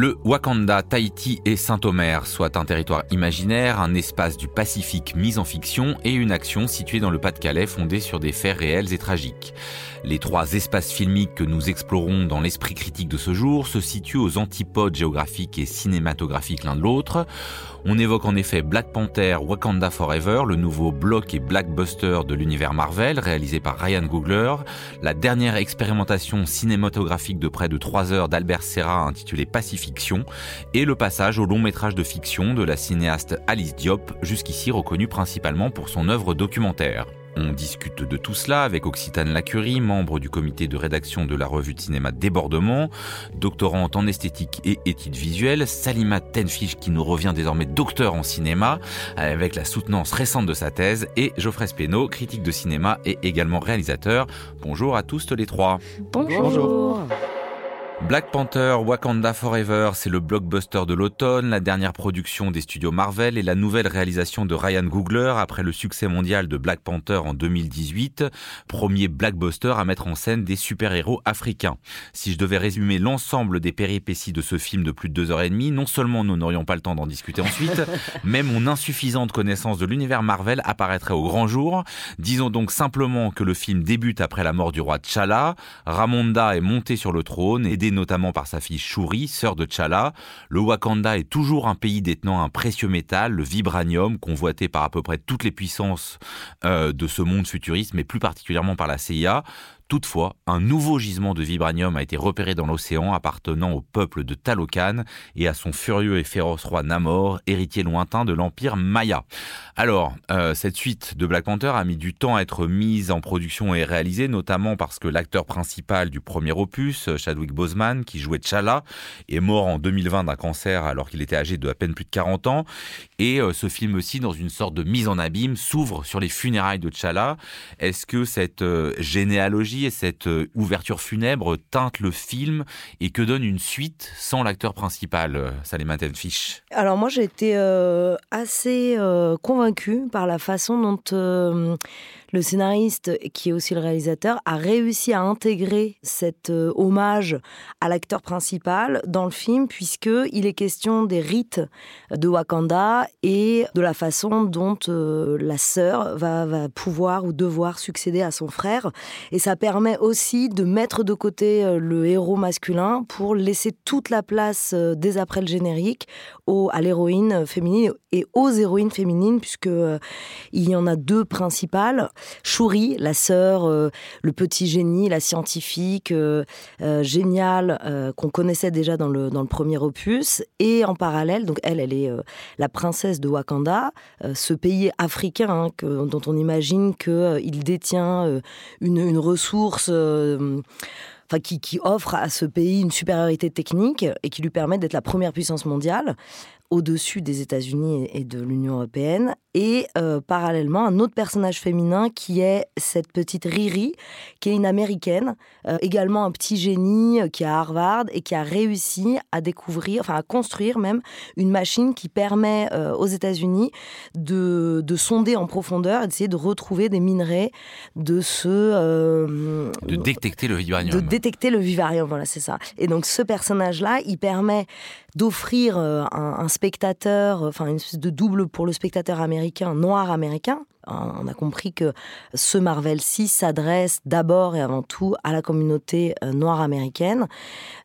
Le Wakanda, Tahiti et Saint-Omer, soit un territoire imaginaire, un espace du Pacifique mis en fiction et une action située dans le Pas-de-Calais fondée sur des faits réels et tragiques. Les trois espaces filmiques que nous explorons dans l'esprit critique de ce jour se situent aux antipodes géographiques et cinématographiques l'un de l'autre. On évoque en effet Black Panther Wakanda Forever, le nouveau block et blackbuster de l'univers Marvel réalisé par Ryan Googler, la dernière expérimentation cinématographique de près de trois heures d'Albert Serra intitulée Et le passage au long métrage de fiction de la cinéaste Alice Diop, jusqu'ici reconnue principalement pour son œuvre documentaire. On discute de tout cela avec Occitane Lacurie, membre du comité de rédaction de la revue de cinéma Débordement, doctorante en esthétique et études visuelles, Salima Tenfish qui nous revient désormais docteur en cinéma avec la soutenance récente de sa thèse et Geoffrey Speno, critique de cinéma et également réalisateur. Bonjour à tous les trois. Bonjour. Bonjour. Black Panther Wakanda Forever, c'est le blockbuster de l'automne, la dernière production des studios Marvel et la nouvelle réalisation de Ryan Googler après le succès mondial de Black Panther en 2018, premier blockbuster à mettre en scène des super-héros africains. Si je devais résumer l'ensemble des péripéties de ce film de plus de deux heures et demie, non seulement nous n'aurions pas le temps d'en discuter ensuite, mais mon insuffisante connaissance de l'univers Marvel apparaîtrait au grand jour. Disons donc simplement que le film débute après la mort du roi T'Challa, Ramonda est monté sur le trône et notamment par sa fille Shuri, sœur de T'Challa. Le Wakanda est toujours un pays détenant un précieux métal, le vibranium, convoité par à peu près toutes les puissances euh, de ce monde futuriste, mais plus particulièrement par la CIA. Toutefois, un nouveau gisement de vibranium a été repéré dans l'océan appartenant au peuple de Talocan et à son furieux et féroce roi Namor, héritier lointain de l'empire Maya. Alors, euh, cette suite de Black Panther a mis du temps à être mise en production et réalisée, notamment parce que l'acteur principal du premier opus, Chadwick Boseman, qui jouait T'Challa, est mort en 2020 d'un cancer alors qu'il était âgé de à peine plus de 40 ans. Et euh, ce film aussi, dans une sorte de mise en abîme, s'ouvre sur les funérailles de T'Challa. Est-ce que cette euh, généalogie et cette euh, ouverture funèbre teinte le film et que donne une suite sans l'acteur principal, euh, Salima Tenfish. Alors moi j'ai été euh, assez convaincue par la façon dont le scénariste, qui est aussi le réalisateur, a réussi à intégrer cet euh, hommage à l'acteur principal dans le film, puisque il est question des rites de Wakanda et de la façon dont euh, la sœur va, pouvoir ou devoir succéder à son frère. Et ça permet aussi de mettre de côté euh, le héros masculin pour laisser toute la place dès après le générique au, à l'héroïne féminine et aux héroïnes féminines, puisque il y en a deux principales. Chouri, la sœur, euh, le petit génie, la scientifique euh, euh, géniale qu'on connaissait déjà dans le, dans le premier opus. Et en parallèle, donc elle, elle est la princesse de Wakanda, ce pays africain hein, dont on imagine qu'il détient une, une ressource enfin, qui, qui, offre à ce pays une supériorité technique et qui lui permet d'être la première puissance mondiale au-dessus des États-Unis et de l'Union européenne, et euh, parallèlement un autre personnage féminin qui est cette petite Riri, qui est une américaine, euh, également un petit génie euh, qui est à Harvard et qui a réussi à découvrir, enfin à construire même une machine qui permet aux États-Unis de, de, sonder en profondeur et d'essayer de retrouver des minerais, de se de détecter le vibranium, de détecter le vibranium, voilà c'est ça. Et donc ce personnage-là, il permet d'offrir un, un spectateur, enfin une espèce de double pour le spectateur américain, noir américain, on a compris que ce Marvel 6 s'adresse d'abord et avant tout à la communauté euh, noire américaine,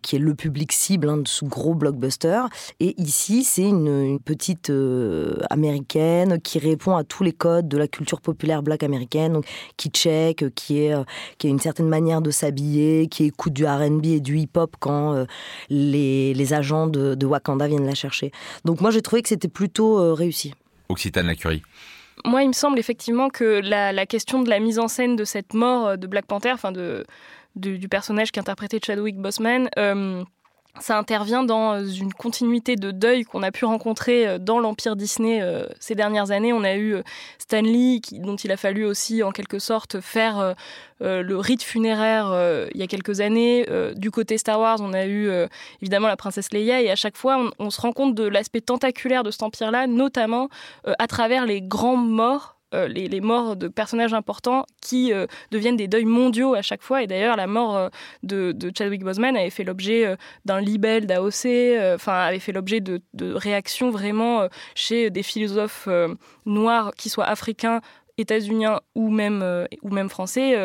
qui est le public cible hein, de ce gros blockbuster. Et ici, c'est une, petite euh, américaine qui répond à tous les codes de la culture populaire black américaine, qui check, euh, qui a une certaine manière de s'habiller, qui écoute du R&B et du hip-hop quand les, agents de, de, Wakanda viennent la chercher. Donc moi, j'ai trouvé que c'était plutôt réussi. Occitane la Curie. Moi, il me semble effectivement que la, question de la mise en scène de cette mort de Black Panther, enfin de, du personnage qui interprétait Chadwick Boseman, euh, ça intervient dans une continuité de deuil qu'on a pu rencontrer euh, dans l'empire Disney euh, ces dernières années. On a eu euh, Stan Lee, dont il a fallu aussi en quelque sorte faire le rite funéraire il y a quelques années. Du côté Star Wars, on a eu évidemment la princesse Leia, et à chaque fois, on, on se rend compte de l'aspect tentaculaire de cet empire-là, notamment à travers les grands morts euh, les, morts de personnages importants qui euh, deviennent des deuils mondiaux à chaque fois. Et d'ailleurs, la mort euh, de, Chadwick Boseman avait fait l'objet d'un libelle d'AOC, enfin, avait fait l'objet de, réactions vraiment chez des philosophes noirs, qui soient africains, états-uniens ou même, ou même français,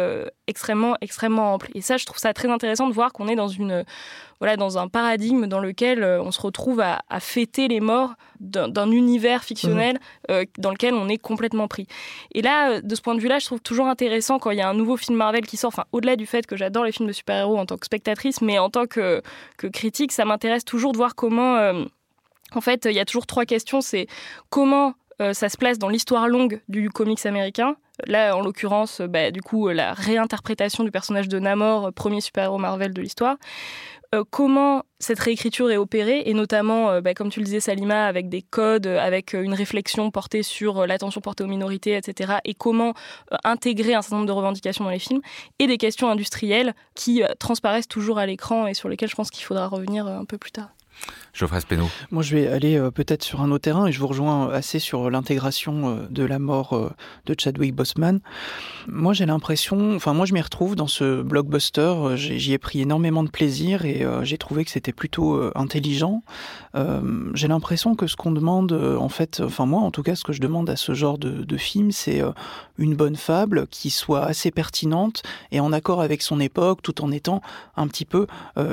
extrêmement, extrêmement ample. Et ça, je trouve ça très intéressant de voir qu'on est dans une voilà, dans un paradigme dans lequel euh, on se retrouve à, fêter les morts d'un univers fictionnel mhm. euh, dans lequel on est complètement pris. Et là, euh, de ce point de vue-là, je trouve toujours intéressant quand il y a un nouveau film Marvel qui sort, enfin, au-delà du fait que j'adore les films de super-héros en tant que spectatrice, mais en tant que, que critique, ça m'intéresse toujours de voir comment... en fait, il y a toujours trois questions. C'est comment ça se place dans l'histoire longue du comics américain. Là, en l'occurrence, bah, du coup, la réinterprétation du personnage de Namor, premier super-héros Marvel de l'histoire. Euh, comment cette réécriture est opérée, et notamment, euh, bah, comme tu le disais, Salima, avec des codes, avec euh, une réflexion portée sur l'attention portée aux minorités, etc., et comment intégrer un certain nombre de revendications dans les films, et des questions industrielles qui transparaissent toujours à l'écran et sur lesquelles je pense qu'il faudra revenir un peu plus tard. Geoffrey Speno. Moi, je vais aller euh, peut-être sur un autre terrain et je vous rejoins assez sur l'intégration euh, de la mort euh, de Chadwick Boseman. Moi, j'ai l'impression, enfin, moi, je m'y retrouve dans ce blockbuster. J'y ai pris énormément de plaisir et j'ai trouvé que c'était plutôt intelligent. j'ai l'impression que ce qu'on demande, en fait, enfin, moi, en tout cas, ce que je demande à ce genre de film, c'est une bonne fable qui soit assez pertinente et en accord avec son époque, tout en étant un petit peu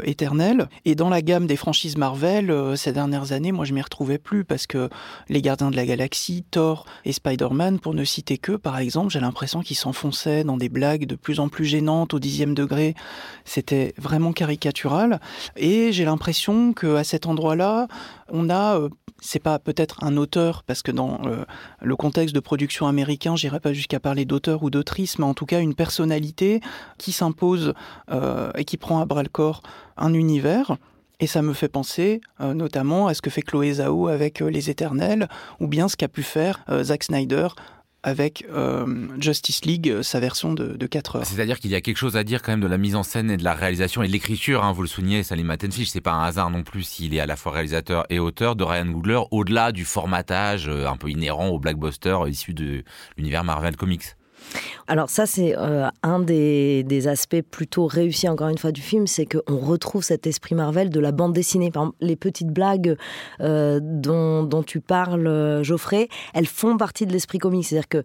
éternelle. Et dans la gamme des franchises Marvel, euh, ces dernières années, moi je m'y retrouvais plus parce que les Gardiens de la Galaxie, Thor et Spider-Man, pour ne citer que, par exemple, j'ai l'impression qu'ils s'enfonçaient dans des blagues de plus en plus gênantes au dixième degré. C'était vraiment caricatural. Et j'ai l'impression qu'à cet endroit-là, on a euh, c'est pas peut-être un auteur, parce que dans euh, le contexte de production américain, j'irai pas jusqu'à parler d'auteur ou d'autrice, mais en tout cas une personnalité qui s'impose et qui prend à bras le corps un univers. Et ça me fait penser euh, notamment à ce que fait Chloé Zhao avec euh, Les Éternels, ou bien ce qu'a pu faire euh, Zack Snyder avec Justice League, sa version de, de 4 heures. C'est-à-dire qu'il y a quelque chose à dire quand même de la mise en scène et de la réalisation et de l'écriture. Hein, vous le soulignez, Salim Matenfish, c'est pas un hasard non plus s'il est à la fois réalisateur et auteur de Ryan Googler, au-delà du formatage un peu inhérent au blockbuster issu de l'univers Marvel Comics. Alors ça, c'est euh, un des, aspects plutôt réussis, encore une fois, du film, c'est qu'on retrouve cet esprit Marvel de la bande dessinée. Par les petites blagues euh, dont, tu parles, euh, Geoffrey, elles font partie de l'esprit comique. C'est-à-dire que,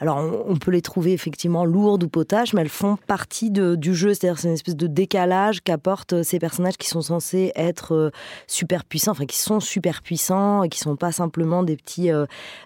alors, on, peut les trouver effectivement lourdes ou potaches, mais elles font partie du jeu. C'est-à-dire c'est une espèce de décalage qu'apportent ces personnages qui sont censés être super puissants, enfin qui sont super puissants et qui sont pas simplement des petits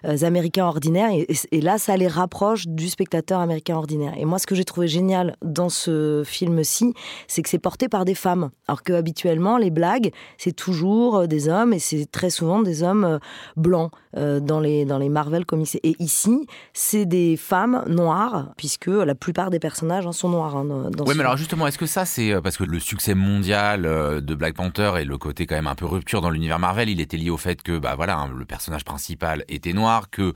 Américains ordinaires. et là, ça les rapproche du spectateur américain ordinaire. Et moi, ce que j'ai trouvé génial dans ce film-ci, c'est que c'est porté par des femmes. Alors que habituellement, les blagues, c'est toujours euh, des hommes et c'est très souvent des hommes euh, blancs euh, dans les, dans les Marvel comics. Et ici, c'est des femmes noires, puisque la plupart des personnages hein, sont noirs. Hein, oui, mais alors justement, est-ce que ça, c'est parce que le succès mondial de Black Panther et le côté quand même un peu rupture dans l'univers Marvel, il était lié au fait que bah voilà, hein, le personnage principal était noir, que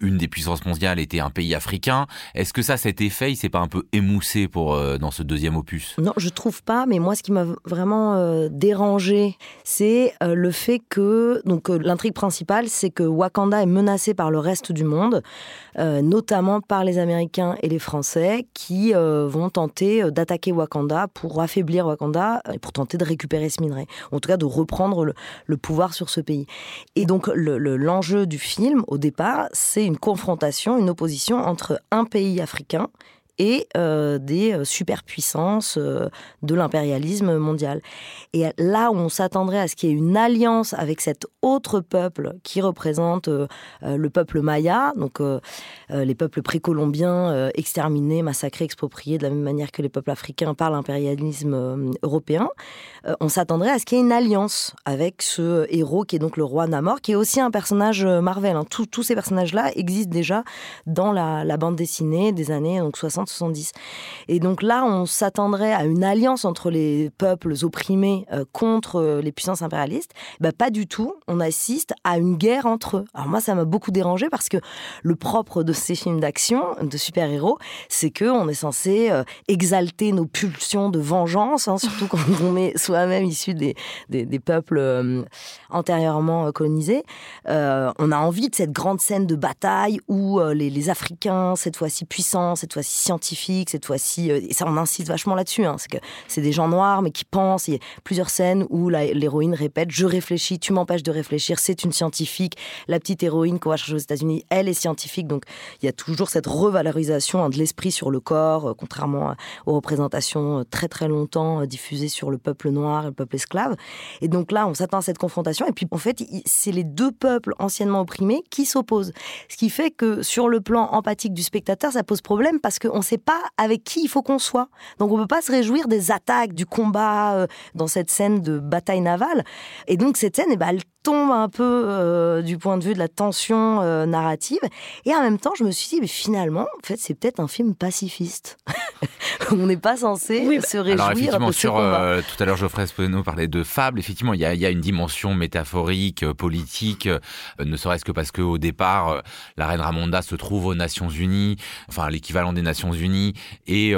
une des puissances mondiales était un pays africain. Est-ce que ça, cet effet, il s'est pas un peu émoussé pour, euh, dans ce deuxième opus? Non, je trouve pas, mais moi, ce qui m'a vraiment euh, dérangé, c'est euh, le fait que, donc l'intrigue principale, c'est que Wakanda est menacé par le reste du monde, notamment par les Américains et les Français, qui vont tenter d'attaquer Wakanda pour affaiblir Wakanda et pour tenter de récupérer ce minerai, en tout cas de reprendre le, pouvoir sur ce pays. Et donc, l'enjeu du film, au départ, c'est une confrontation, une opposition entre un pays africain et euh, des euh, superpuissances euh, de l'impérialisme mondial. Et là où on s'attendrait à ce qu'il y ait une alliance avec cet autre peuple qui représente le peuple maya, donc les peuples précolombiens exterminés, massacrés, expropriés de la même manière que les peuples africains par l'impérialisme européen, on s'attendrait à ce qu'il y ait une alliance avec ce héros qui est donc le roi Namor, qui est aussi un personnage Marvel. Hein. Tous, ces personnages-là existent déjà dans la, la bande dessinée des années donc, 60 60-70. Et donc là, on s'attendrait à une alliance entre les peuples opprimés euh, contre euh, les puissances impérialistes. Bah, pas du tout. On assiste à une guerre entre eux. Alors moi, ça m'a beaucoup dérangé parce que le propre de ces films d'action, de super-héros, c'est que on est censé euh, exalter nos pulsions de vengeance, hein, surtout quand on est soi-même issu des, des, peuples antérieurement colonisés. on a envie de cette grande scène de bataille où les, les Africains, cette fois-ci puissants, cette fois-ci scientifiques, cette fois-ci, et ça on insiste vachement là-dessus, hein, c'est que c'est des gens noirs mais qui pensent. Il y a plusieurs scènes où l'héroïne répète Je réfléchis, tu m'empêches de réfléchir, c'est une scientifique. La petite héroïne qu'on va chercher aux États-Unis, elle est scientifique. Donc il y a toujours cette revalorisation hein, de l'esprit sur le corps, euh, contrairement aux représentations euh, très très longtemps euh, diffusées sur le peuple noir et le peuple esclave. Et donc là, on s'attend à cette confrontation. Et puis en fait, c'est les deux peuples anciennement opprimés qui s'opposent. Ce qui fait que sur le plan empathique du spectateur, ça pose problème parce qu'on sait pas avec qui il faut qu'on soit. Donc on ne peut pas se réjouir des attaques, du combat euh, dans cette scène de bataille navale. Et donc cette scène, eh ben, elle tombe un peu euh, du point de vue de la tension euh, narrative. Et en même temps, je me suis dit, mais finalement, en fait, c'est peut-être un film pacifiste. On n'est pas censé bah, se réjouir Alors effectivement, de sur, euh, tout à l'heure, Geoffrey Esposito parlait de fable. Effectivement, il y a, y a, une dimension métaphorique, politique, ne serait-ce que parce qu'au départ, la reine Ramonda se trouve aux Nations Unies, enfin l'équivalent des Nations Unies, et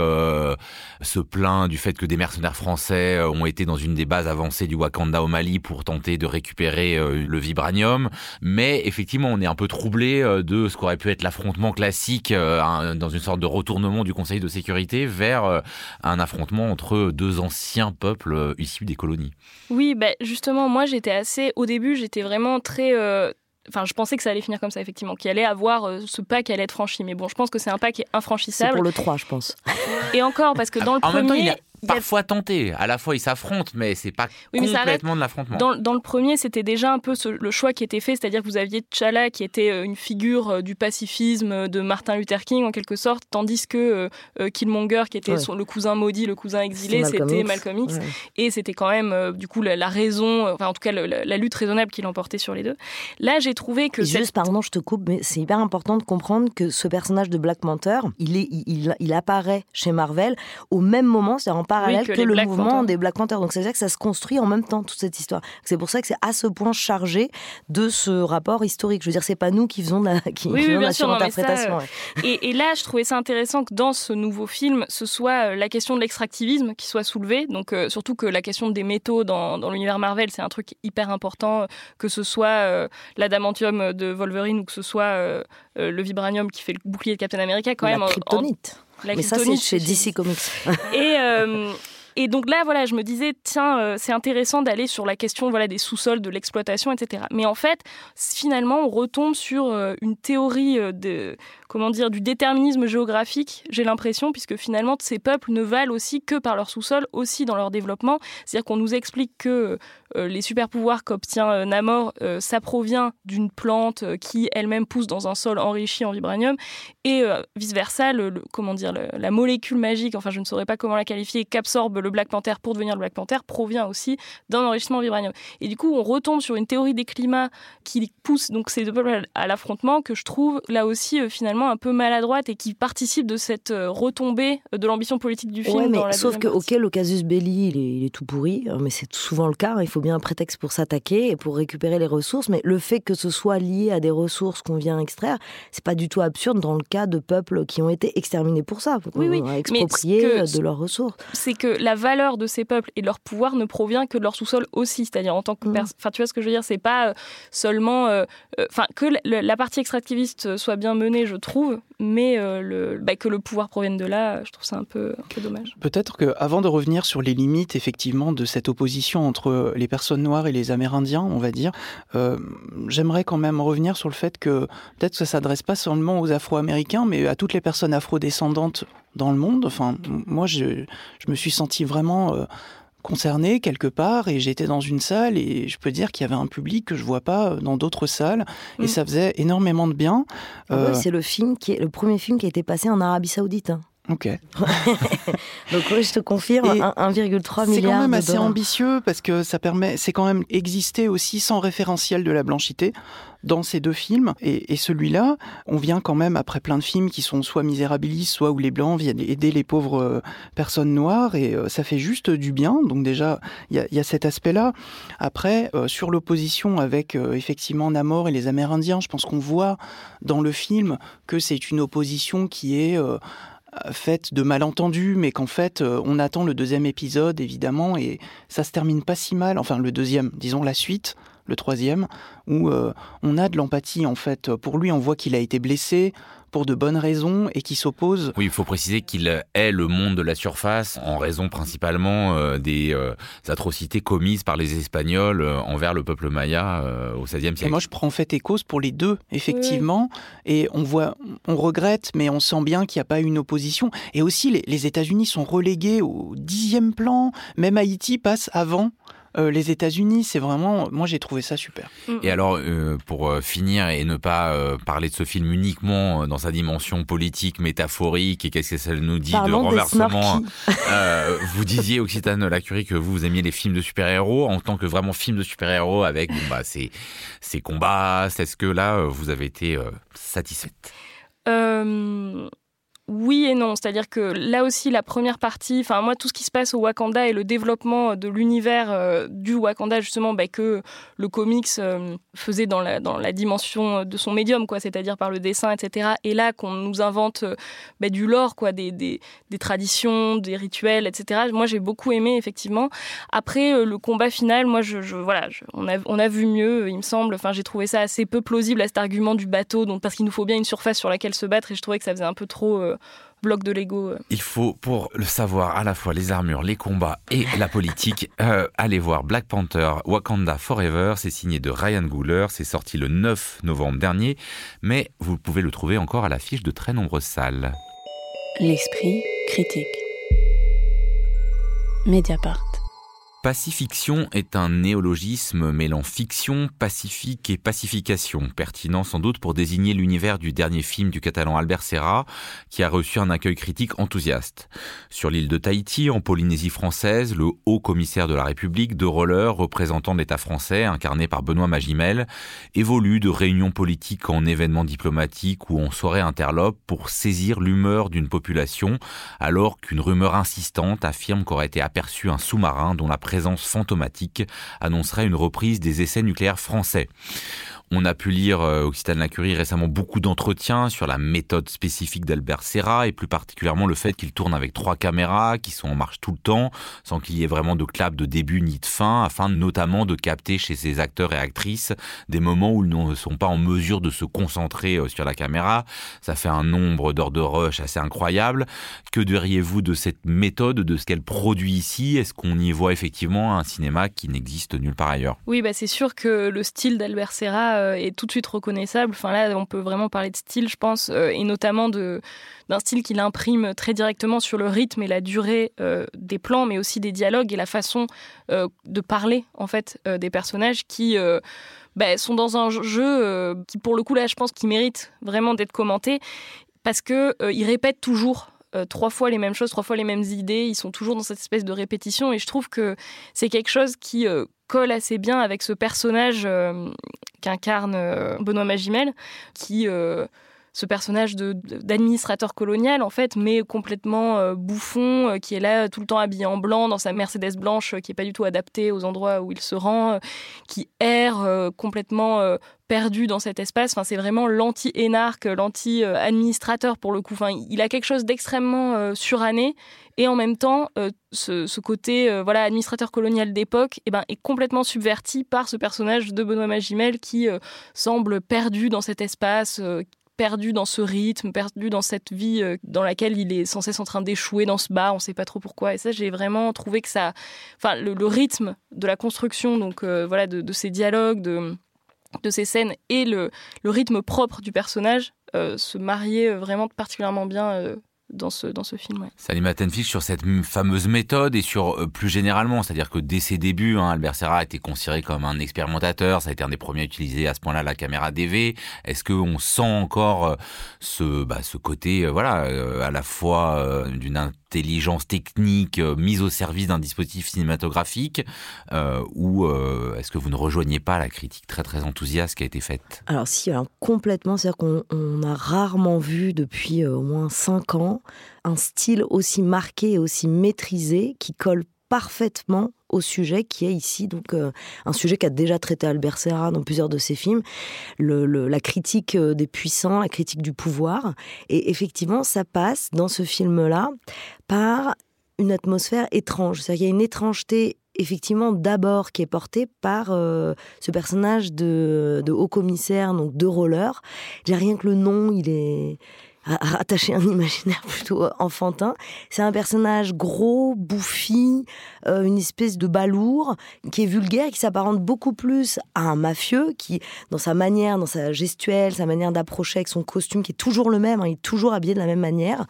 se plaint du fait que des mercenaires français ont été dans une des bases avancées du Wakanda au Mali pour tenter de récupérer euh, le vibranium, mais effectivement on est un peu troublé euh, de ce qu'aurait pu être l'affrontement classique euh, dans une sorte de retournement du Conseil de sécurité vers un affrontement entre deux anciens peuples issus des colonies. Oui, bah justement, moi j'étais assez, au début j'étais vraiment très... Enfin, je pensais que ça allait finir comme ça, effectivement, qu'il allait avoir ce pas qui allait être franchi. Mais bon, je pense que c'est un pas qui est infranchissable. C'est pour le 3, je pense. Et encore, parce que dans le premier parfois tenté. À la fois, ils s'affrontent, mais c'est pas complètement de l'affrontement. Dans, dans, le premier, c'était déjà un peu le choix qui était fait, c'est-à-dire que vous aviez T'Challa qui était euh, une figure euh, du pacifisme euh, de Martin Luther King en quelque sorte, tandis que Killmonger, qui était le cousin maudit, le cousin exilé, c'était Malcolm X, et c'était quand même du coup la, raison, enfin en tout cas la, lutte raisonnable qui l'emportait sur les deux. Là, j'ai trouvé que juste, pardon, je te coupe, mais c'est hyper important de comprendre que ce personnage de Black Panther, il est, il, il apparaît chez Marvel au même moment, c'est-à-dire parallèle que, le mouvement des Black Panthers. Donc c'est-à-dire que ça se construit en même temps, toute cette histoire. C'est pour ça que c'est à ce point chargé de ce rapport historique. Je veux dire, c'est pas nous qui faisons la, qui, oui, oui, bien sûr, euh, et, et, là, je trouvais ça intéressant que dans ce nouveau film, ce soit euh, la question de l'extractivisme qui soit soulevée. Donc euh, surtout que la question des métaux dans, dans l'univers Marvel, c'est un truc hyper important, que ce soit l'adamantium de Wolverine ou que ce soit le vibranium qui fait le bouclier de Captain America, quand la même. Kryptonite. Mais ça, c'est chez DC Comics. Et, euh, et donc là, voilà, je me disais, tiens, euh, c'est intéressant d'aller sur la question voilà, des sous-sols, de l'exploitation, etc. Mais en fait, finalement, on retombe sur euh, une théorie de, comment dire, du déterminisme géographique, j'ai l'impression, puisque finalement, ces peuples ne valent aussi que par leur sous-sol, aussi dans leur développement. C'est-à-dire qu'on nous explique que les super pouvoirs qu'obtient euh, Namor, euh, ça provient d'une plante qui elle-même pousse dans un sol enrichi en vibranium, et vice-versa, le, comment dire, la molécule magique, enfin je ne saurais pas comment la qualifier, qu'absorbe le Black Panther pour devenir le Black Panther, provient aussi d'un enrichissement en vibranium. Et du coup, on retombe sur une théorie des climats qui pousse donc ces deux peuples à l'affrontement, que je trouve là aussi finalement un peu maladroite et qui participe de cette retombée de l'ambition politique du film. mais sauf que, ok, le casus belli, il est, il est tout pourri, hein, mais c'est souvent le cas. Il faut bien un prétexte pour s'attaquer et pour récupérer les ressources, mais le fait que ce soit lié à des ressources qu'on vient extraire, c'est pas du tout absurde dans le cas de peuples qui ont été exterminés pour ça, oui, oui. expropriés de leurs ressources. C'est que la valeur de ces peuples et de leur pouvoir ne provient que de leur sous-sol aussi, c'est-à-dire en tant que mmh. enfin tu vois ce que je veux dire, c'est pas euh, seulement, euh, euh, enfin que la partie extractiviste soit bien menée, je trouve, mais le, bah, que le pouvoir provienne de là, je trouve ça un peu, un peu dommage. Peut-être que avant de revenir sur les limites effectivement de cette opposition entre les personnes noires et les Amérindiens, on va dire, euh, j'aimerais quand même revenir sur le fait que peut-être que ça s'adresse pas seulement aux Afro-Américains, mais à toutes les personnes afro-descendantes dans le monde. Enfin, moi, je, me suis senti vraiment euh, concerné quelque part et j'étais dans une salle et je peux dire qu'il y avait un public que je vois pas euh, dans d'autres salles et mm. ça faisait énormément de bien. Ah c'est le film qui est le premier film qui a été passé en Arabie Saoudite. Ok. Donc oui, je te confirme, 1,3 milliard. C'est quand même assez dollars. ambitieux parce que ça permet, c'est quand même exister aussi sans référentiel de la blanchité dans ces deux films. Et, et celui-là, on vient quand même après plein de films qui sont soit misérabilistes, soit où les blancs viennent aider les pauvres euh, personnes noires et euh, ça fait juste du bien. Donc déjà, il y a, y a, cet aspect-là. Après, euh, sur l'opposition avec euh, effectivement Namor et les Amérindiens, je pense qu'on voit dans le film que c'est une opposition qui est euh, faite de malentendus, mais qu'en fait, euh, on attend le deuxième épisode, évidemment, et ça se termine pas si mal. Enfin, le deuxième, disons la suite, le troisième, où euh, on a de l'empathie, en fait. Pour lui, on voit qu'il a été blessé pour de bonnes raisons et qui s'oppose. Oui, il faut préciser qu'il est le monde de la surface en raison principalement euh, des euh, atrocités commises par les Espagnols euh, envers le peuple maya euh, au XVIe siècle. Et moi, je prends en fait et cause pour les deux, effectivement. Oui. Et on voit, on regrette, mais on sent bien qu'il n'y a pas une opposition. Et aussi, les, les États-Unis sont relégués au dixième plan. Même Haïti passe avant euh, les États-Unis, c'est vraiment, moi j'ai trouvé ça super. Et alors, euh, pour euh, finir et ne pas euh, parler de ce film uniquement dans sa dimension politique, métaphorique et qu'est-ce que ça nous dit Parlons de renversement, euh, vous disiez Occitane Lacurie que vous, vous aimiez les films de super-héros en tant que vraiment film de super-héros avec bon, bah, ces, ces combats. Est-ce que là, vous avez été satisfaite? Oui et non, c'est-à-dire que là aussi la première partie, enfin moi tout ce qui se passe au Wakanda et le développement de l'univers euh, du Wakanda justement bah, que le comics euh, faisait dans la, dans la dimension de son médium, quoi, c'est-à-dire par le dessin, etc. Et là qu'on nous invente euh, bah, du lore, quoi, des, des, des, traditions, des rituels, etc. Moi j'ai beaucoup aimé effectivement. Après le combat final, moi je, voilà, on, a, on a vu mieux, il me semble. Enfin j'ai trouvé ça assez peu plausible à cet argument du bateau, donc parce qu'il nous faut bien une surface sur laquelle se battre et je trouvais que ça faisait un peu trop bloc de Lego. Il faut, pour le savoir, à la fois les armures, les combats et la politique, euh, aller voir Black Panther Wakanda Forever. C'est signé de Ryan Googler. C'est sorti le 9 novembre dernier, mais vous pouvez le trouver encore à l'affiche de très nombreuses salles. L'esprit critique. Mediapart. Pacifiction est un néologisme mêlant fiction, pacifique et pacification, pertinent sans doute pour désigner l'univers du dernier film du catalan Albert Serra, qui a reçu un accueil critique enthousiaste. Sur l'île de Tahiti, en Polynésie française, le haut commissaire de la République, de roller, représentant l'État français, incarné par Benoît Magimel, évolue de réunions politiques en événements diplomatiques ou en soirées interlopes pour saisir l'humeur d'une population, alors qu'une rumeur insistante affirme qu'aurait été aperçu un sous-marin dont la présence fantomatique annoncerait une reprise des essais nucléaires français. On a pu lire euh, Occitane Lacurie récemment beaucoup d'entretiens sur la méthode spécifique d'Albert Serra et plus particulièrement le fait qu'il tourne avec trois caméras qui sont en marche tout le temps sans qu'il y ait vraiment de clap de début ni de fin afin notamment de capter chez ses acteurs et actrices des moments où ils ne sont pas en mesure de se concentrer sur la caméra. Ça fait un nombre d'heures de rush assez incroyable. Que diriez-vous de cette méthode, de ce qu'elle produit ici? Est-ce qu'on y voit effectivement un cinéma qui n'existe nulle part ailleurs? Oui, bah c'est sûr que le style d'Albert Serra est tout de suite reconnaissable. Enfin là, on peut vraiment parler de style, je pense, euh, et notamment de d'un style qu'il imprime très directement sur le rythme et la durée euh, des plans, mais aussi des dialogues et la façon euh, de parler en fait euh, des personnages qui bah, sont dans un jeu qui, pour le coup là, je pense, qui mérite vraiment d'être commenté parce que ils répètent toujours euh, trois fois les mêmes choses, trois fois les mêmes idées. Ils sont toujours dans cette espèce de répétition. Et je trouve que c'est quelque chose qui euh, colle assez bien avec ce personnage euh, qu'incarne Benoît Magimel, qui ce personnage d'administrateur colonial en fait, mais complètement euh, bouffon, euh, qui est là tout le temps habillé en blanc dans sa Mercedes blanche, euh, qui est pas du tout adaptée aux endroits où il se rend, qui erre complètement perdu dans cet espace. Enfin, c'est vraiment l'anti-énarque, l'anti-administrateur pour le coup. Enfin, il a quelque chose d'extrêmement suranné et en même temps, ce, ce, côté voilà administrateur colonial d'époque, eh ben, est complètement subverti par ce personnage de Benoît Magimel qui semble perdu dans cet espace perdu dans ce rythme, perdu dans cette vie dans laquelle il est sans cesse en train d'échouer dans ce bar, on sait pas trop pourquoi. Et ça, j'ai vraiment trouvé que ça, enfin, le, rythme de la construction, donc euh, voilà, de, ces dialogues, de, de ces scènes et le, le rythme propre du personnage euh, se mariaient vraiment particulièrement bien euh, dans ce, film. Sur cette fameuse méthode et sur euh, plus généralement, c'est-à-dire que dès ses débuts, hein, Albert Serra a été considéré comme un expérimentateur, ça a été un des premiers à utiliser à ce point-là la caméra DV. Est-ce qu'on sent encore euh, ce, bah, ce côté, euh, voilà, à la fois d'une intelligence technique mise au service d'un dispositif cinématographique, ou est-ce que vous ne rejoignez pas la critique très très enthousiaste qui a été faite? Alors si, complètement, c'est-à-dire qu'on a rarement vu depuis au moins cinq ans un style aussi marqué et aussi maîtrisé qui colle parfaitement au sujet qui est ici donc euh, un sujet qu'a déjà traité Albert Serra dans plusieurs de ses films, la critique euh, des puissants, la critique du pouvoir. Et effectivement, ça passe dans ce film-là par une atmosphère étrange. C'est-à-dire qu'il y a une étrangeté effectivement d'abord qui est portée par euh, ce personnage de, de haut commissaire, donc de roller. J'ai rien que le nom, il est rattacher un imaginaire plutôt euh, enfantin. C'est un personnage gros, bouffi, euh, une espèce de balourd qui est vulgaire, qui s'apparente beaucoup plus à un mafieux, qui, dans sa manière, dans sa gestuelle, sa manière d'approcher avec son costume, qui est toujours le même, hein, il est toujours habillé de la même manière,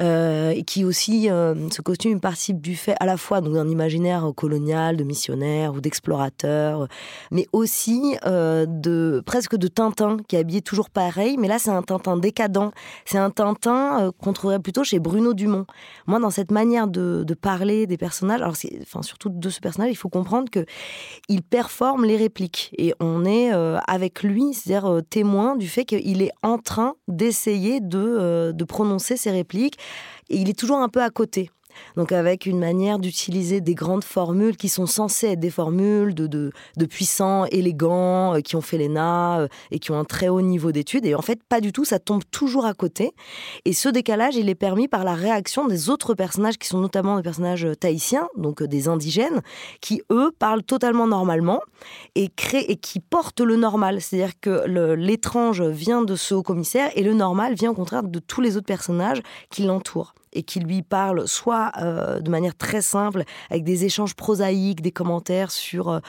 euh, et qui aussi, ce costume participe du fait à la fois d'un imaginaire colonial, de missionnaire ou d'explorateur, mais aussi de presque de Tintin, qui est habillé toujours pareil, mais là c'est un Tintin décadent c'est un Tintin euh, qu'on trouverait plutôt chez Bruno Dumont. Moi, dans cette manière de, parler des personnages, alors enfin surtout de ce personnage, il faut comprendre que il performe les répliques. Et on est euh, avec lui, c'est-à-dire euh, témoin du fait qu'il est en train d'essayer de, de prononcer ses répliques. Et il est toujours un peu à côté donc avec une manière d'utiliser des grandes formules qui sont censées être des formules de, de, puissants, élégants, euh, qui ont fait l'ENA euh, et qui ont un très haut niveau d'études. Et en fait, pas du tout, ça tombe toujours à côté. Et ce décalage, il est permis par la réaction des autres personnages, qui sont notamment des personnages tahitiens, donc euh, des indigènes, qui, eux, parlent totalement normalement et, créent, et qui portent le normal. C'est-à-dire que l'étrange vient de ce haut commissaire et le normal vient au contraire de tous les autres personnages qui l'entourent et qui lui parle soit euh, de manière très simple, avec des échanges prosaïques, des commentaires sur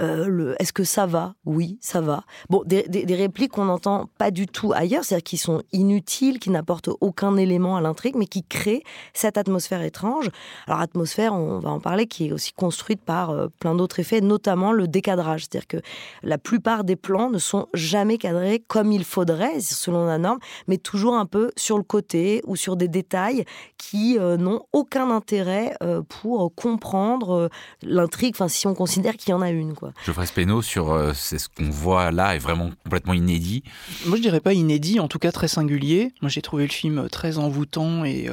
euh, euh, est-ce que ça va? Oui, ça va. Bon, des, répliques qu'on n'entend pas du tout ailleurs, c'est-à-dire qui sont inutiles, qui n'apportent aucun élément à l'intrigue, mais qui créent cette atmosphère étrange. Alors, atmosphère, on va en parler, qui est aussi construite par plein d'autres effets, notamment le décadrage. C'est-à-dire que la plupart des plans ne sont jamais cadrés comme il faudrait, selon la norme, mais toujours un peu sur le côté ou sur des détails qui euh, n'ont aucun intérêt euh, pour comprendre euh, l'intrigue, enfin si on considère qu'il y en a une. Quoi. Geoffrey Speno, sur c'est ce qu'on voit là est vraiment complètement inédit. Moi je dirais pas inédit, en tout cas très singulier. Moi j'ai trouvé le film très envoûtant et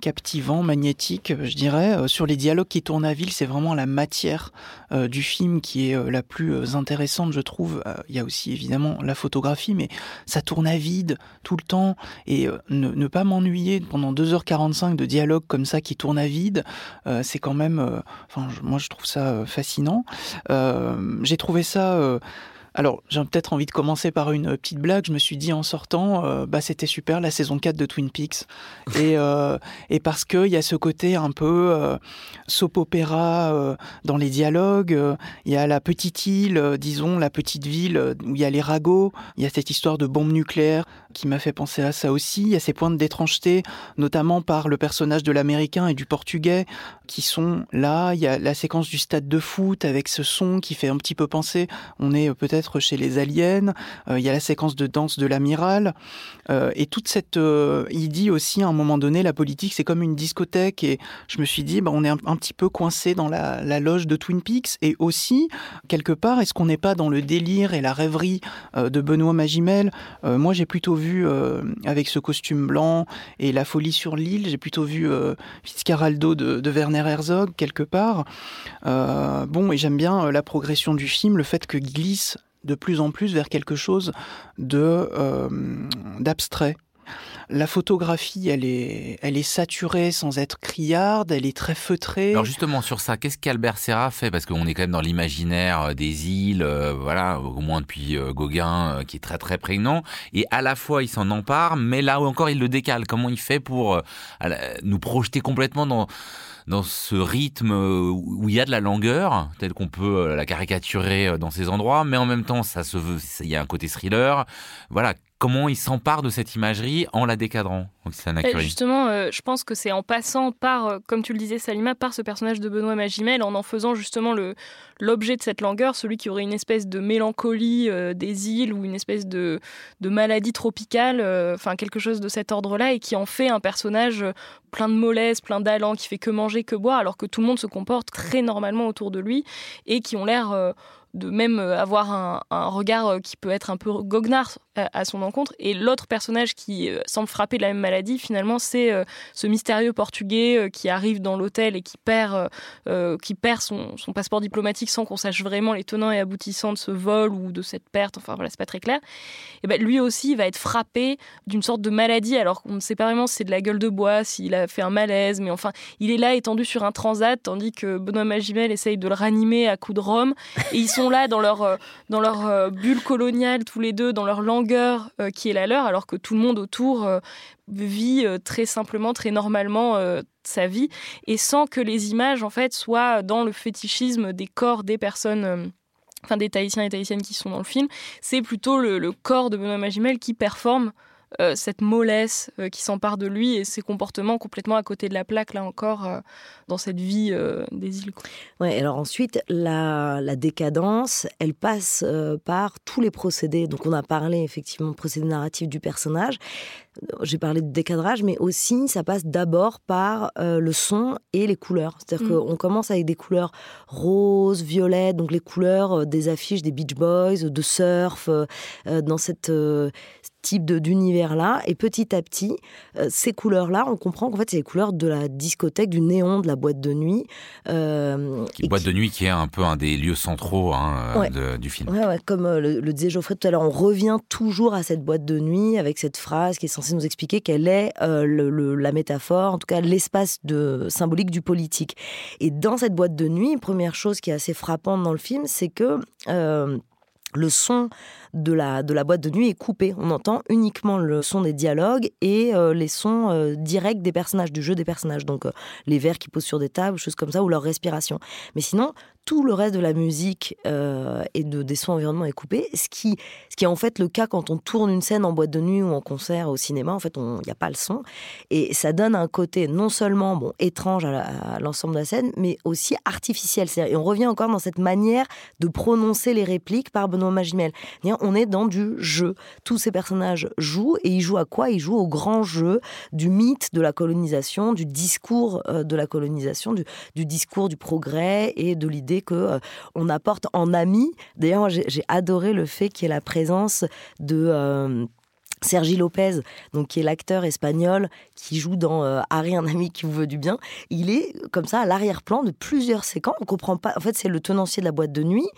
captivant, magnétique, je dirais. Euh, sur les dialogues qui tournent à ville, c'est vraiment la matière euh, du film qui est euh, la plus intéressante, je trouve. Il y a aussi évidemment la photographie, mais ça tourne à vide tout le temps. Et ne, pas m'ennuyer pendant 2h45 de dialogue comme ça qui tourne à vide, c'est quand même... Moi, je trouve ça fascinant. J'ai trouvé ça alors, j'ai peut-être envie de commencer par une petite blague. Je me suis dit en sortant, euh, bah c'était super la saison 4 de Twin Peaks. Et, euh, et parce qu'il y a ce côté un peu euh, soap opéra dans les dialogues. Il y a la petite île, disons, la petite ville où il y a les ragots. Il y a cette histoire de bombe nucléaire qui m'a fait penser à ça aussi. Il y a ces points d'étrangeté, notamment par le personnage de l'américain et du portugais qui sont là. Il y a la séquence du stade de foot avec ce son qui fait un petit peu penser. On est peut-être chez les aliens. Euh, il y a la séquence de danse de l'amiral. Euh, et toute cette... Euh, il dit aussi à un moment donné, la politique, c'est comme une discothèque. Et je me suis dit, bah, on est un, petit peu coincé dans la, loge de Twin Peaks. Et aussi, quelque part, est-ce qu'on n'est pas dans le délire et la rêverie de Benoît Magimel? Moi, j'ai plutôt vu, avec ce costume blanc et la folie sur l'île, j'ai plutôt vu Fitzcarraldo de, de, Werner Herzog, quelque part. bon, et j'aime bien la progression du film, le fait que glisse de plus en plus vers quelque chose de euh, d'abstrait. La photographie, elle est, elle est saturée sans être criarde, elle est très feutrée. Alors justement sur ça, qu'est-ce qu'Albert Serra fait? Parce qu'on est quand même dans l'imaginaire euh, des îles, euh, voilà, au moins depuis Gauguin, qui est très très prégnant. Et à la fois, il s'en empare, mais là encore, il le décale. Comment il fait pour nous projeter complètement dans dans ce rythme où il y a de la langueur, tel qu'on peut euh, la caricaturer euh, dans ces endroits, mais en même temps, ça se veut, il y a un côté thriller. Voilà, comment il s'empare de cette imagerie en la décadrant Justement, euh, je pense que c'est en passant par, euh, comme tu le disais Salima, par ce personnage de Benoît Magimel, en en faisant justement l'objet de cette langueur, celui qui aurait une espèce de mélancolie euh, des îles ou une espèce de, de maladie tropicale, enfin quelque chose de cet ordre-là, et qui en fait un personnage plein de mollesse, plein d'allant, qui fait que manger, que boire, alors que tout le monde se comporte très normalement autour de lui et qui ont l'air de même avoir un, un, regard qui peut être un peu goguenard à son encontre. Et l'autre personnage qui euh, semble frapper de la même maladie, finalement, c'est euh, ce mystérieux Portugais euh, qui arrive dans l'hôtel et qui perd, qui perd son, passeport diplomatique sans qu'on sache vraiment les tenants et aboutissants de ce vol ou de cette perte. Enfin voilà, c'est pas très clair. Et ben lui aussi va être frappé d'une sorte de maladie, alors qu'on ne sait pas vraiment si c'est de la gueule de bois, s'il a fait un malaise, mais enfin, il est là étendu sur un transat, tandis que Benoît Magimel essaye de le ranimer à coups de rhum. Et ils sont là dans leur, dans leur bulle coloniale, tous les deux, dans leur langue euh, qui est la leur, alors que tout le monde autour euh, vit euh, très simplement, très normalement sa vie, et sans que les images en fait soient dans le fétichisme des corps des personnes enfin des Tahitiens et Tahitiennes qui sont dans le film, c'est plutôt le, corps de Benoît Magimel qui performe cette mollesse qui s'empare de lui et ses comportements complètement à côté de la plaque, là encore, dans cette vie des îles. Ouais, alors ensuite, la, la décadence, elle passe par tous les procédés. Donc on a parlé effectivement procédé narratif du personnage. J'ai parlé de décadrage, mais aussi ça passe d'abord par le son et les couleurs. C'est-à-dire mmh. qu'on commence avec des couleurs roses, violettes, donc les couleurs des affiches des Beach Boys, de surf, dans cette type d'univers-là. Et petit à petit, ces couleurs-là, on comprend qu'en fait, c'est les couleurs de la discothèque, du néon, de la boîte de nuit. Euh, boîte de nuit qui est un peu un des lieux centraux hein, du film. Ouais, comme euh, le, disait Geoffrey tout à l'heure, on revient toujours à cette boîte de nuit avec cette phrase qui est censée nous expliquer quelle est euh, la métaphore, en tout cas l'espace de, symbolique du politique. Et dans cette boîte de nuit, première chose qui est assez frappante dans le film, c'est que le son de la, de la boîte de nuit est coupé. On entend uniquement le son des dialogues et euh, les sons euh, directs des personnages, du jeu des personnages. Donc euh, les verres qui posent sur des tables, choses comme ça, ou leur respiration. Mais sinon, tout le reste de la musique et de, des sons environnement est coupé, ce qui, ce qui est en fait le cas quand on tourne une scène en boîte de nuit ou en concert au cinéma. En fait, il n'y a pas le son. Et ça donne un côté non seulement bon, étrange à l'ensemble de la scène, mais aussi artificiel. Et on revient encore dans cette manière de prononcer les répliques par Benoît Magimel on est dans du jeu. Tous ces personnages jouent et ils jouent à quoi? Ils jouent au grand jeu du mythe de la colonisation, du discours euh, de la colonisation, du, discours du progrès et de l'idée que euh, on apporte en ami. D'ailleurs, j'ai adoré le fait qu'il y ait la présence de euh, Sergi Lopez, donc qui est l'acteur espagnol qui joue dans euh, Harry, un ami qui vous veut du bien, il est comme ça à l'arrière-plan de plusieurs séquences. On comprend pas. En fait, c'est le tenancier de la boîte de nuit.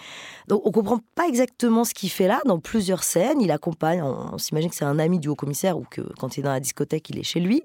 Donc, on comprend pas exactement ce qu'il fait là dans plusieurs scènes. Il accompagne. On, s'imagine que c'est un ami du haut-commissaire ou que quand il est dans la discothèque, il est chez lui.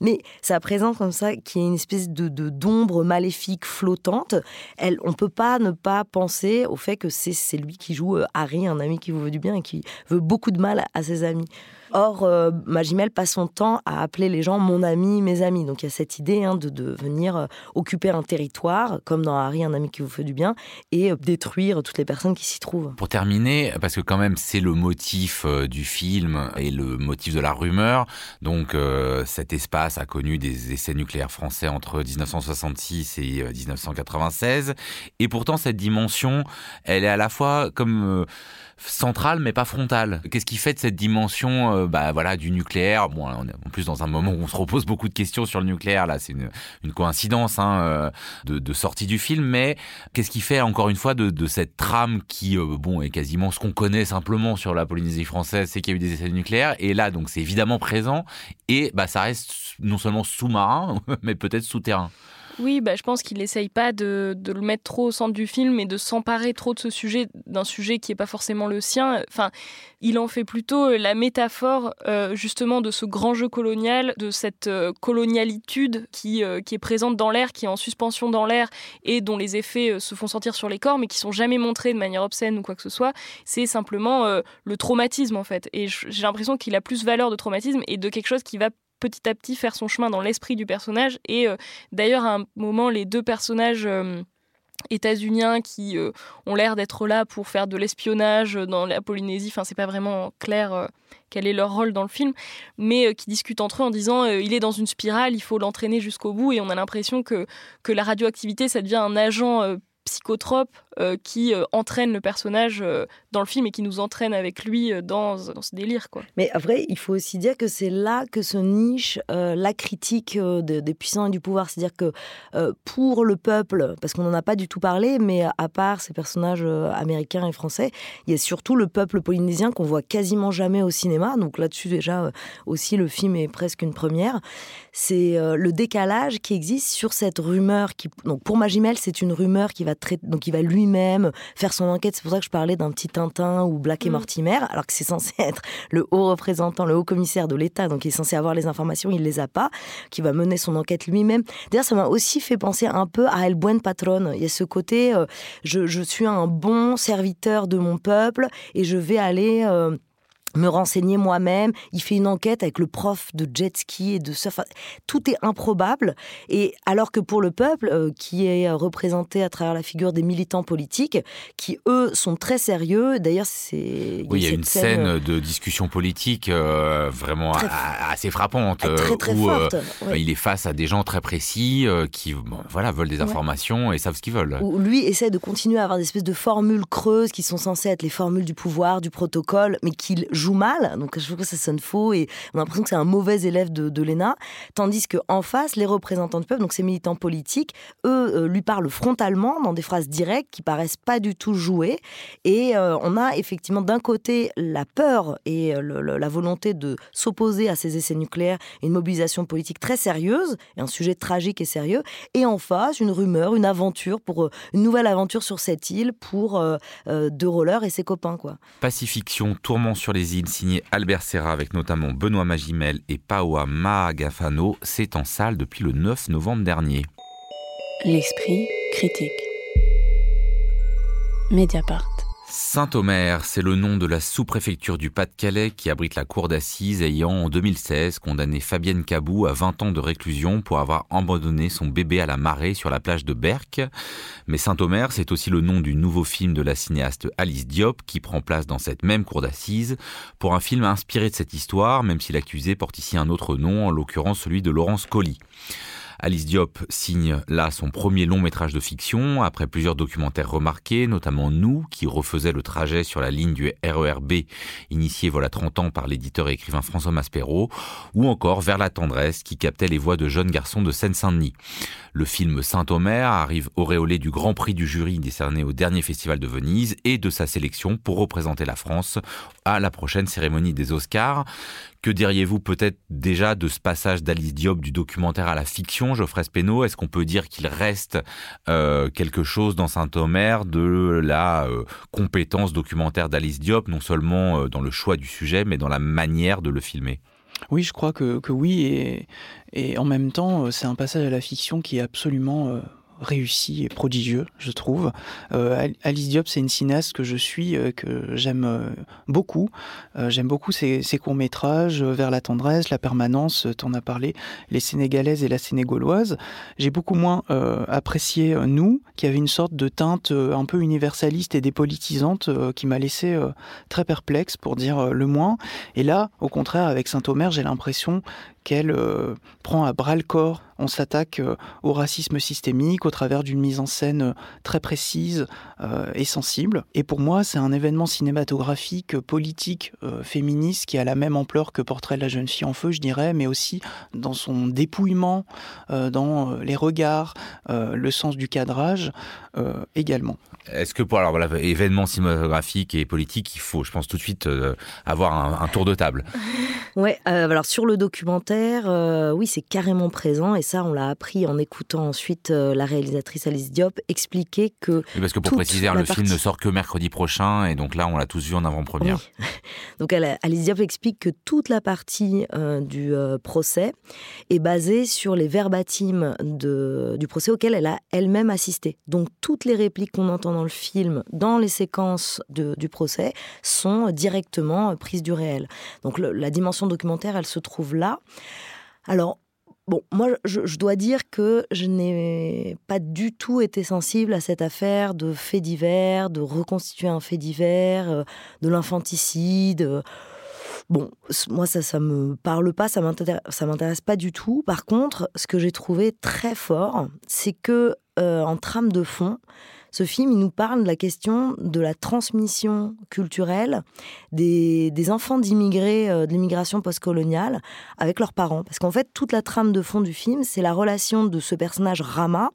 Mais sa présence comme ça, qui est une espèce de d'ombre maléfique flottante, elle, on peut pas ne pas penser au fait que c'est lui qui joue euh, Harry, un ami qui vous veut du bien et qui veut beaucoup de mal à ses amis. Or, euh, Magimel passe son temps à appeler les gens mon ami, mes amis. Donc il y a cette idée hein, de, venir euh, occuper un territoire, comme dans Harry, un ami qui vous fait du bien, et euh, détruire toutes les personnes qui s'y trouvent. Pour terminer, parce que quand même c'est le motif du film et le motif de la rumeur, donc cet espace a connu des essais nucléaires français entre 1966 et 1996, et pourtant cette dimension, elle est à la fois comme centrale mais pas frontale. Qu'est-ce qui fait de cette dimension euh, bah voilà du nucléaire Bon, on est en plus dans un moment où on se repose beaucoup de questions sur le nucléaire. Là, c'est une, coïncidence hein, euh, de, sortie du film. Mais qu'est-ce qui fait encore une fois de, de cette trame qui euh, bon est quasiment ce qu'on connaît simplement sur la Polynésie française, c'est qu'il y a eu des essais nucléaires. Et là, donc c'est évidemment présent et bah ça reste non seulement sous-marin mais peut-être souterrain. Oui, bah, je pense qu'il n'essaye pas de, le mettre trop au centre du film et de s'emparer trop de ce sujet, d'un sujet qui n'est pas forcément le sien. Enfin, il en fait plutôt la métaphore euh, justement de ce grand jeu colonial, de cette euh, colonialitude qui, euh, qui est présente dans l'air, qui est en suspension dans l'air et dont les effets se font sentir sur les corps, mais qui sont jamais montrés de manière obscène ou quoi que ce soit. C'est simplement le traumatisme en fait. Et j'ai l'impression qu'il a plus valeur de traumatisme et de quelque chose qui va petit à petit faire son chemin dans l'esprit du personnage. Et euh, d'ailleurs, à un moment, les deux personnages... Euh, états-uniens qui ont l'air d'être là pour faire de l'espionnage dans la Polynésie. Enfin, c'est pas vraiment clair quel est leur rôle dans le film, mais qui discutent entre eux en disant il est dans une spirale, il faut l'entraîner jusqu'au bout, et on a l'impression que, que la radioactivité, ça devient un agent psychotrope euh, qui euh, entraîne le personnage euh, dans le film et qui nous entraîne avec lui dans, dans, ce délire. Quoi. Mais après, il faut aussi dire que c'est là que se niche la critique des puissants et du pouvoir. C'est-à-dire que pour le peuple, parce qu'on n'en a pas du tout parlé, mais à part ces personnages américains et français, il y a surtout le peuple polynésien qu'on voit quasiment jamais au cinéma. Donc là-dessus, déjà, aussi, le film est presque une première. C'est le décalage qui existe sur cette rumeur. Qui... Donc pour Magimel, c'est une rumeur qui va, Donc, il va lui même faire son enquête. C'est pour ça que je parlais d'un petit Tintin ou Black et mm. Mortimer, alors que c'est censé être le haut représentant, le haut commissaire de l'État, donc il est censé avoir les informations, il les a pas, qui va mener son enquête lui-même. D'ailleurs, ça m'a aussi fait penser un peu à El Buen Patron. Il y a ce côté, euh, je, je, suis un bon serviteur de mon peuple et je vais aller... Euh, me renseigner moi-même. Il fait une enquête avec le prof de jet ski et de surf. Tout est improbable. Et alors que pour le peuple, euh, qui est représenté à travers la figure des militants politiques, qui eux sont très sérieux. D'ailleurs, c'est. Oui, il y a, une scène, de discussion politique euh, vraiment assez frappante. Très, très où, forte, Il est face à des gens très précis qui voilà, veulent des informations et savent ce qu'ils veulent. Où lui essaie de continuer à avoir des espèces de formules creuses qui sont censées être les formules du pouvoir, du protocole, mais qu'il joue mal, donc je trouve que ça sonne faux et on a l'impression que c'est un mauvais élève de, de l'ENA, tandis qu'en face, les représentants du peuple, donc ces militants politiques, eux, euh, lui parlent frontalement dans des phrases directes qui paraissent pas du tout jouées, et euh, on a effectivement d'un côté la peur et euh, la volonté de s'opposer à ces essais nucléaires, une mobilisation politique très sérieuse, et un sujet tragique et sérieux, et en face, une rumeur, une aventure, pour une nouvelle aventure sur cette île pour De Roller et ses copains. quoi. Pacifiction, tourment sur les signé Albert Serra avec notamment Benoît Magimel et Paoa Maagafano, c'est en salle depuis le 9 novembre dernier. L'esprit critique. Mediapart. Saint-Omer, c'est le nom de la sous-préfecture du Pas-de-Calais qui abrite la cour d'assises ayant en 2016 condamné Fabienne Cabou à 20 ans de réclusion pour avoir abandonné son bébé à la marée sur la plage de Berck. Mais Saint-Omer, c'est aussi le nom du nouveau film de la cinéaste Alice Diop qui prend place dans cette même cour d'assises pour un film inspiré de cette histoire, même si l'accusé porte ici un autre nom, en l'occurrence celui de Laurence Colli. Alice Diop signe là son premier long métrage de fiction, après plusieurs documentaires remarqués, notamment Nous, qui refaisait le trajet sur la ligne du RERB, initié voilà 30 ans par l'éditeur et écrivain François Maspero, ou encore Vers la tendresse, qui captait les voix de jeunes garçons de Seine-Saint-Denis. Le film Saint-Omer arrive auréolé du Grand Prix du jury décerné au dernier festival de Venise et de sa sélection pour représenter la France à la prochaine cérémonie des Oscars. Que diriez-vous peut-être déjà de ce passage d'Alice Diop du documentaire à la fiction, Geoffrey Speno Est-ce qu'on peut dire qu'il reste euh, quelque chose dans Saint-Omer de la euh, compétence documentaire d'Alice Diop, non seulement euh, dans le choix du sujet, mais dans la manière de le filmer? Oui, je crois que, que oui, et, en même temps, c'est un passage à la fiction qui est absolument réussi et prodigieux, je trouve. Euh, Alice Diop, c'est une cinéaste que je suis, euh, que j'aime euh, beaucoup. j'aime beaucoup ses, courts-métrages, Vers la tendresse, La permanence, t'en as parlé, Les Sénégalaises et la Sénégauloise. J'ai beaucoup moins apprécié Nous, qui avait une sorte de teinte un peu universaliste et dépolitisante qui m'a laissé très perplexe, pour dire le moins. Et là, au contraire, avec Saint-Omer, j'ai l'impression qu'elle euh, prend à bras le corps. On s'attaque euh, au racisme systémique au travers d'une mise en scène euh, très précise et sensible. Et pour moi, c'est un événement cinématographique, politique, féministe qui a la même ampleur que Portrait de la jeune fille en feu, je dirais, mais aussi dans son dépouillement, dans les regards, le sens du cadrage également. Est-ce que pour alors voilà, événement cinématographique et politique, il faut, je pense tout de suite avoir un, un, tour de table? Ouais, alors sur le documentaire euh, oui, c'est carrément présent. Et ça, on l'a appris en écoutant ensuite euh, la réalisatrice Alice Diop expliquer que. parce que pour préciser, le film ne sort que mercredi prochain. Et donc là, on l'a tous vu en avant-première. donc Alice Diop explique que toute la partie euh, du procès est basée sur les verbatims de, du procès auquel elle a elle-même assisté. Donc toutes les répliques qu'on entend dans le film, dans les séquences du procès, sont directement prises du réel. Donc la dimension documentaire, elle se trouve là. Alors, Bon, moi, je, dois dire que je n'ai pas du tout été sensible à cette affaire de fait divers, de reconstituer un fait divers, euh, de l'infanticide. Bon, moi, ça, ça me parle pas, ça m'intéresse pas du tout. Par contre, ce que j'ai trouvé très fort, c'est que, euh, en trame de fond, ce film, il nous parle de la question de la transmission culturelle des, enfants d'immigrés euh, de l'immigration postcoloniale avec leurs parents. Parce qu'en fait, toute la trame de fond du film, c'est la relation de ce personnage Rama,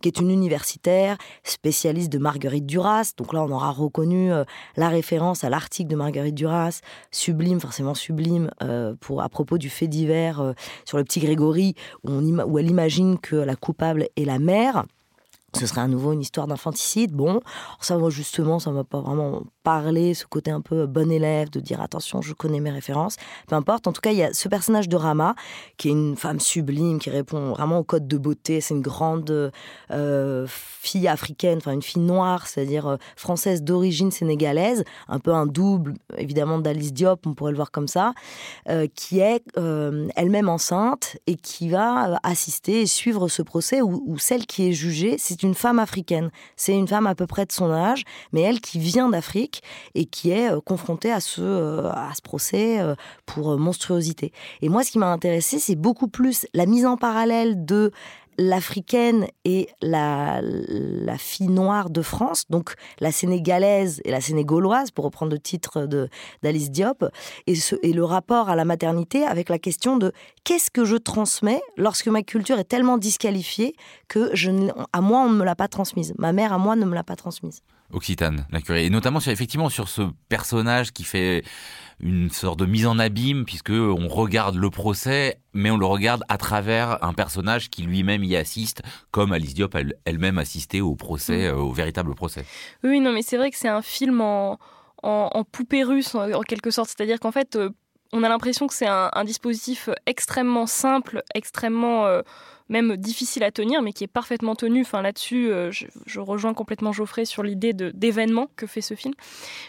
qui est une universitaire spécialiste de Marguerite Duras. Donc là, on aura reconnu euh, la référence à l'article de Marguerite Duras, sublime, forcément sublime, euh, pour, à propos du fait divers sur le petit Grégory, où, elle imagine que la coupable est la mère ce serait à nouveau une histoire d'infanticide. Bon, ça, moi, justement, ça m'a pas vraiment parlé, ce côté un peu bon élève, de dire attention, je connais mes références. Peu importe. En tout cas, il y a ce personnage de Rama, qui est une femme sublime, qui répond vraiment au code de beauté. C'est une grande euh, fille africaine, enfin, une fille noire, c'est-à-dire euh, française d'origine sénégalaise, un peu un double, évidemment, d'Alice Diop, on pourrait le voir comme ça, euh, qui est elle-même enceinte et qui va assister et suivre ce procès où, où celle qui est jugée, c'est une femme africaine. C'est une femme à peu près de son âge, mais elle qui vient d'Afrique et qui est euh, confrontée à ce, euh, à ce procès euh, pour monstruosité. Et moi, ce qui m'a intéressé, c'est beaucoup plus la mise en parallèle de l'africaine et la, fille noire de France, donc la sénégalaise et la sénégaloise, pour reprendre le titre d'Alice Diop, et, et le rapport à la maternité avec la question de qu'est-ce que je transmets lorsque ma culture est tellement disqualifiée que je, à moi on ne me l'a pas transmise, ma mère à moi ne me l'a pas transmise. Occitane, la curée, et notamment sur, effectivement sur ce personnage qui fait une sorte de mise en abîme puisque on regarde le procès, mais on le regarde à travers un personnage qui lui-même y assiste, comme Alice Diop elle-même assistait au procès, mm. euh, au véritable procès. Oui, non, mais c'est vrai que c'est un film en, en, poupée russe en, quelque sorte, c'est-à-dire qu'en fait, euh, on a l'impression que c'est un, dispositif extrêmement simple, extrêmement euh, même difficile à tenir, mais qui est parfaitement tenu. Enfin, là-dessus, euh, je, rejoins complètement Geoffrey sur l'idée d'événement que fait ce film.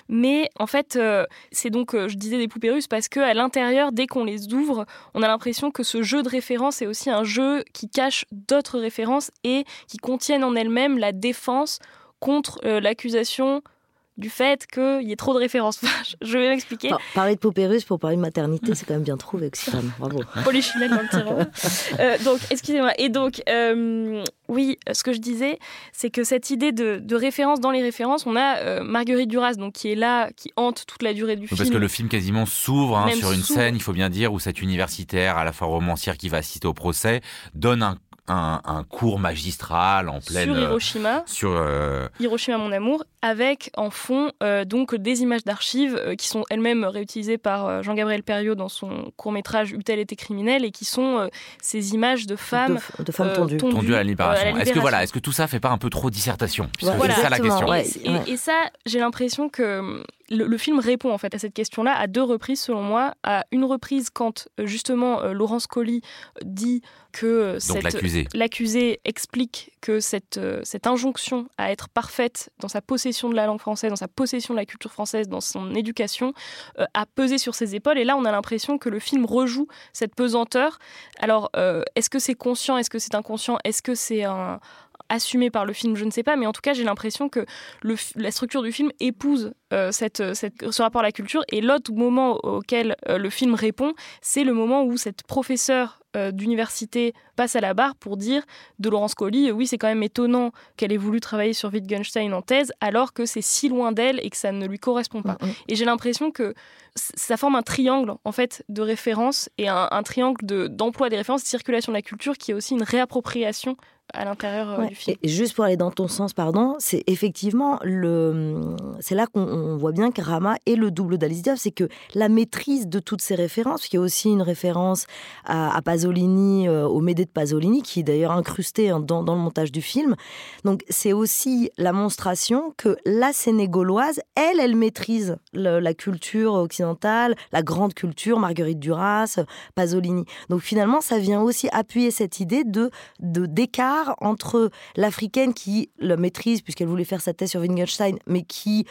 Mais en fait, euh, c'est donc, euh, je disais des poupées russes parce qu'à l'intérieur, dès qu'on les ouvre, on a l'impression que ce jeu de références est aussi un jeu qui cache d'autres références et qui contiennent en elles-mêmes la défense contre l'accusation du fait qu'il y ait trop de références. je vais m'expliquer. parler de poupée russe pour parler de maternité, c'est quand même bien trouvé, Oxfam. Bravo. Polychinelle dans le tyran. Euh, donc, excusez-moi. Et donc, euh, oui, ce que je disais, c'est que cette idée de, référence dans les références, on a euh, Marguerite Duras, donc qui est là, qui hante toute la durée du film. Parce que le film quasiment s'ouvre hein, sur une scène, il faut bien dire, où cette universitaire, à la fois romancière qui va assister au procès, donne un un, cours magistral en pleine sur Hiroshima, sur euh, Hiroshima mon amour, avec en fond euh, donc des images d'archives euh, qui sont elles-mêmes réutilisées par Jean-Gabriel Perriot dans son court métrage Eût-elle été criminelle et qui sont ces images de femmes de, femmes tendues. à la libération. Est-ce que voilà, est-ce que tout ça fait pas un peu trop dissertation? C'est ça la question. et, ça, j'ai l'impression que le, film répond en fait à cette question-là à deux reprises selon moi. À une reprise quand justement Laurence Colli dit que l'accusé explique que cette, euh, cette injonction à être parfaite dans sa possession de la langue française, dans sa possession de la culture française, dans son éducation, euh, a pesé sur ses épaules. Et là, on a l'impression que le film rejoue cette pesanteur. Alors, euh, est-ce que c'est conscient? Est-ce que c'est inconscient? Est-ce que c'est un, assumé par le film, je ne sais pas, mais en tout cas, j'ai l'impression que le, la structure du film épouse cette, cette, ce rapport à la culture. Et l'autre moment auquel le film répond, c'est le moment où cette professeure euh, d'université passe à la barre pour dire de Laurence Colli, oui, c'est quand même étonnant qu'elle ait voulu travailler sur Wittgenstein en thèse, alors que c'est si loin d'elle et que ça ne lui correspond pas. Mm, mm. Et j'ai l'impression que ça forme un triangle en fait de référence et un, triangle d'emploi des références, de circulation de la culture qui est aussi une réappropriation à l'intérieur euh, du film. Et juste pour aller dans ton sens, pardon, c'est effectivement le, c'est là qu'on voit bien que Rama est le double d'Alice Diop, c'est que la maîtrise de toutes ces références, il y a aussi une référence à, Pasolini, euh, au Médée de Pasolini, qui est d'ailleurs incrusté hein, dans, dans, le montage du film. Donc c'est aussi la monstration que la Sénégaloise, elle, elle maîtrise la culture occidentale, la grande culture, Marguerite Duras, Pasolini. Donc finalement, ça vient aussi appuyer cette idée de d'écart entre l'africaine qui le maîtrise puisqu'elle voulait faire sa thèse sur Wittgenstein, mais qui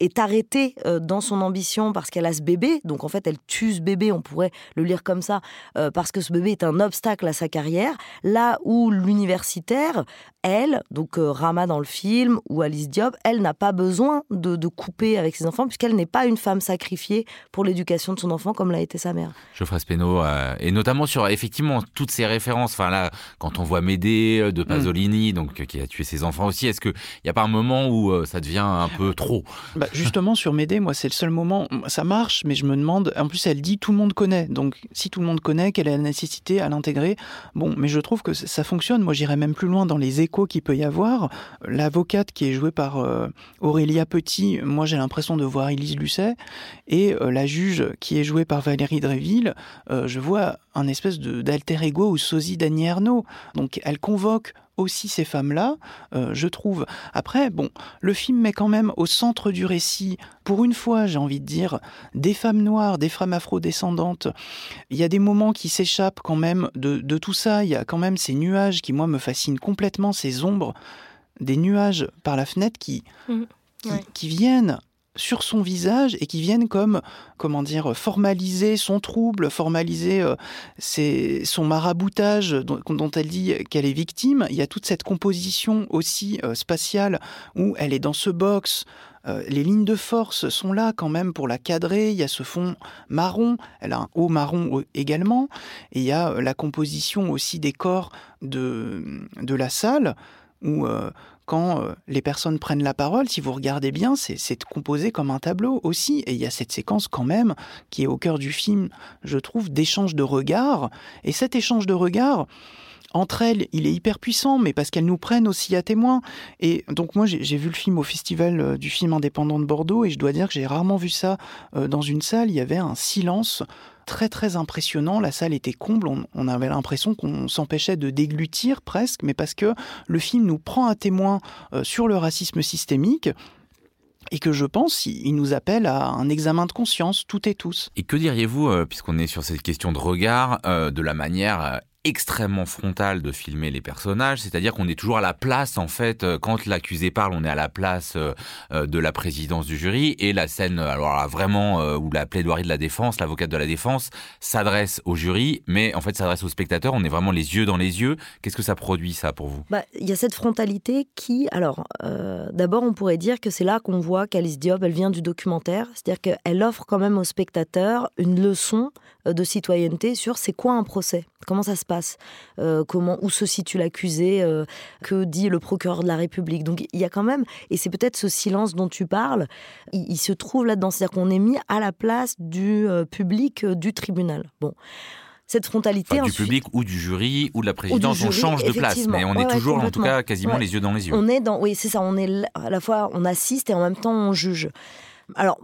est arrêtée euh, dans son ambition parce qu'elle a ce bébé. Donc en fait, elle tue ce bébé, on pourrait le lire comme ça, euh, parce que ce bébé est un obstacle à sa carrière. Là où l'universitaire, elle, donc euh, Rama dans le film ou Alice Diop, elle n'a pas besoin de, couper avec ses enfants puisqu'elle n'est pas une femme sacrifiée pour l'éducation de son enfant comme l'a été sa mère. Geoffrey Speno, et notamment sur effectivement toutes ces références. Enfin là, quand on voit Médée de mm. Pasolini, donc qui a tué ses enfants aussi, est-ce qu'il n'y a pas un moment où ça devient un peu trop? Bah, Justement, sur Médée, moi, c'est le seul moment. Ça marche, mais je me demande. En plus, elle dit tout le monde connaît. Donc, si tout le monde connaît, quelle est la nécessité à l'intégrer? Bon, mais je trouve que ça fonctionne. Moi, j'irais même plus loin dans les échos qu'il peut y avoir. L'avocate qui est jouée par euh, Aurélia Petit, moi, j'ai l'impression de voir Élise Lucet. Et euh, la juge qui est jouée par Valérie Dréville, euh, je vois un espèce d'alter ego ou sosie d'Annie Ernaux. Donc, elle convoque aussi ces femmes-là, euh, je trouve. Après, bon, le film met quand même au centre du récit, pour une fois, j'ai envie de dire, des femmes noires, des femmes afrodescendantes. Il y a des moments qui s'échappent quand même de, tout ça. Il y a quand même ces nuages qui, moi, me fascinent complètement, ces ombres, des nuages par la fenêtre qui, mmh. qui viennent sur son visage et qui viennent comme, comment dire, formaliser son trouble, formaliser euh, son maraboutage dont, elle dit qu'elle est victime. Il y a toute cette composition aussi euh, spatiale où elle est dans ce box. Euh, les lignes de force sont là quand même pour la cadrer. Il y a ce fond marron, elle a un haut marron également, et il y a la composition aussi des corps de, de la salle où quand euh, les personnes prennent la parole, si vous regardez bien, c'est composé comme un tableau aussi. Et il y a cette séquence quand même qui est au cœur du film, je trouve, d'échange de regards. Et cet échange de regards, entre elles, il est hyper puissant, mais parce qu'elles nous prennent aussi à témoin. Et donc moi, j'ai vu le film au Festival euh, du film indépendant de Bordeaux, et je dois dire que j'ai rarement vu ça euh, dans une salle. Il y avait un silence très très impressionnant. La salle était comble, on, avait l'impression qu'on s'empêchait de déglutir presque, mais parce que le film nous prend à témoin euh, sur le racisme systémique et que je pense il nous appelle à un examen de conscience toutes et tous. Et que diriez-vous, euh, puisqu'on est sur cette question de regard, euh, de la manière extrêmement frontal de filmer les personnages, c'est-à-dire qu'on est toujours à la place, en fait, euh, quand l'accusé parle, on est à la place euh, euh, de la présidence du jury, et la scène, alors là, vraiment, où la plaidoirie de la défense, l'avocate de la défense, s'adresse au jury, mais en fait s'adresse aux spectateurs, on est vraiment les yeux dans les yeux. Qu'est-ce que ça produit, ça, pour vous? Bah, Il y a cette frontalité qui, alors, d'abord, on pourrait dire que c'est là qu'on voit qu'Alice Diop, elle vient du documentaire, c'est-à-dire qu'elle offre quand même aux spectateurs une leçon de citoyenneté sur c'est quoi un procès Comment ça se passe euh, Comment Où se situe l'accusé euh, Que dit le procureur de la République Donc il y a quand même, et c'est peut-être ce silence dont tu parles, il, se trouve là-dedans. C'est-à-dire qu'on est mis à la place du euh, public du tribunal. Bon cette frontalité. du public ou du jury ou de la présidence, on change de place, mais on est toujours en tout cas quasiment les yeux dans les yeux. On est dans, oui, c'est ça, on est à la fois on assiste et en même temps on juge. Alors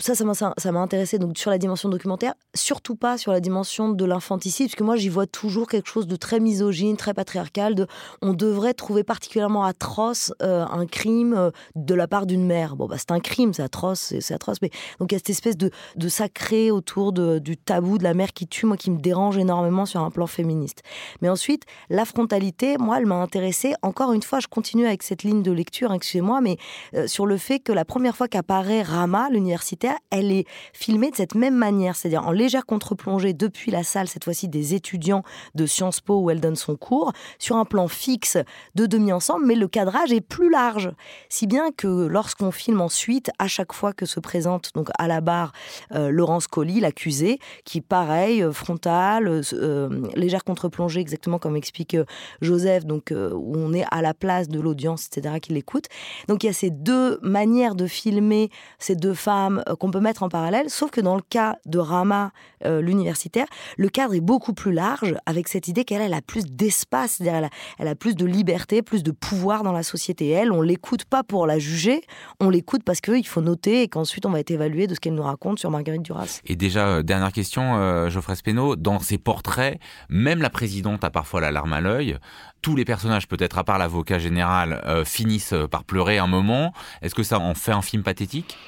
ça, ça m'a intéressé donc sur la dimension documentaire, surtout pas sur la dimension de l'infanticide, parce que moi j'y vois toujours quelque chose de très misogyne, très patriarcal. De, on devrait trouver particulièrement atroce euh, un crime euh, de la part d'une mère. Bon, bah, c'est un crime, c'est atroce, c'est atroce, mais donc il y a cette espèce de, sacré autour du tabou de la mère qui tue, moi qui me dérange énormément sur un plan féministe. Mais ensuite, la frontalité, moi, elle m'a intéressée. Encore une fois, je continue avec cette ligne de lecture, excusez-moi, mais euh, sur le fait que la première fois qu'apparaît Rama, l'universitaire, elle est filmée de cette même manière, c'est-à-dire en légère contre-plongée depuis la salle, cette fois-ci des étudiants de Sciences Po où elle donne son cours, sur un plan fixe de demi-ensemble, mais le cadrage est plus large. Si bien que lorsqu'on filme ensuite, à chaque fois que se présente donc à la barre euh, Laurence Colli, l'accusé, qui pareil, euh, frontal, euh, légère contre-plongée, exactement comme explique Joseph, donc où on est à la place de l'audience, etc., qui l'écoute. Donc il y a ces deux manières de filmer ces deux femmes qu'on peut mettre en parallèle, sauf que dans le cas de Rama, euh, l'universitaire, le cadre est beaucoup plus large, avec cette idée qu'elle elle a plus d'espace, c'est-à-dire elle, a, plus de liberté, plus de pouvoir dans la société. elle, on l'écoute pas pour la juger, on l'écoute parce qu'il faut noter et qu'ensuite on va être évalué de ce qu'elle nous raconte sur Marguerite Duras. Et déjà, euh, dernière question, euh, Geoffrey Speno, dans ses portraits, même la présidente a parfois la larme à l'œil tous les personnages, peut-être à part l'avocat général, finissent par pleurer un moment. Est-ce que ça en fait un film pathétique?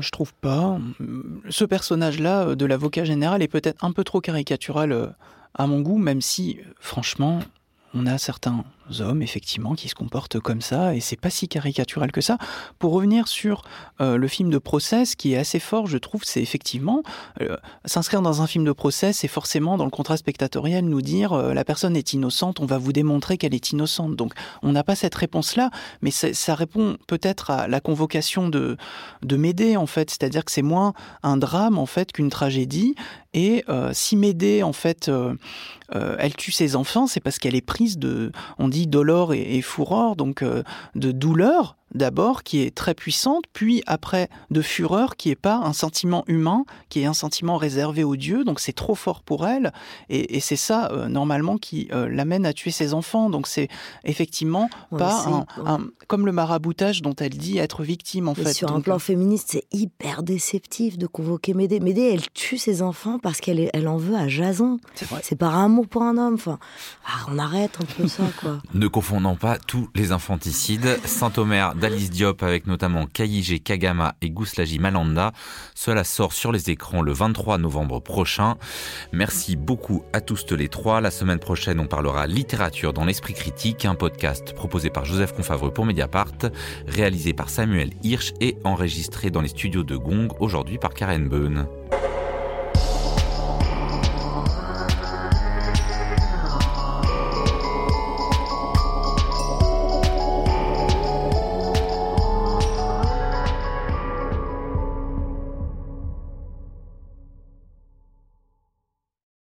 Je trouve pas. Ce personnage-là euh, de l'avocat général est peut-être un peu trop caricatural euh, à mon goût, même si, franchement, on a certains hommes effectivement qui se comportent comme ça et c'est pas si caricatural que ça. Pour revenir sur euh, le film de procès, ce qui est assez fort, je trouve, c'est effectivement euh, s'inscrire dans un film de procès, c'est forcément dans le contrat spectatoriel nous dire euh, la personne est innocente, on va vous démontrer qu'elle est innocente. Donc on n'a pas cette réponse-là, mais ça répond peut-être à la convocation de de Médée en fait, c'est-à-dire que c'est moins un drame en fait qu'une tragédie. Et si Médée en fait elle tue ses enfants, c'est parce qu'elle est prise de, on dit dolore et, et fureur, donc euh, de douleur d'abord qui est très puissante, puis après de fureur qui est pas un sentiment humain, qui est un sentiment réservé aux dieux, donc c'est trop fort pour elle, et, c'est ça euh, normalement qui euh, l'amène à tuer ses enfants. Donc c'est effectivement pas un, comme le maraboutage dont elle dit être victime en fait. Sur un plan féministe, c'est hyper déceptif de convoquer Médée. Médée, elle tue ses enfants parce qu'elle elle en veut à Jason. C'est par amour pour un homme. Enfin, ah, on arrête un peu ça quoi. ne confondons pas tous les infanticides. Saint-Omer d'Alice Diop avec notamment Kaiji Kagama et Gouslaji Malanda. Cela sort sur les écrans le 23 novembre prochain. Merci beaucoup à tous les trois. La semaine prochaine, on parlera littérature dans l'esprit critique, un podcast proposé par Joseph Confavreux pour Mediapart, réalisé par Samuel Hirsch et enregistré dans les studios de Gong aujourd'hui par Karen Beun.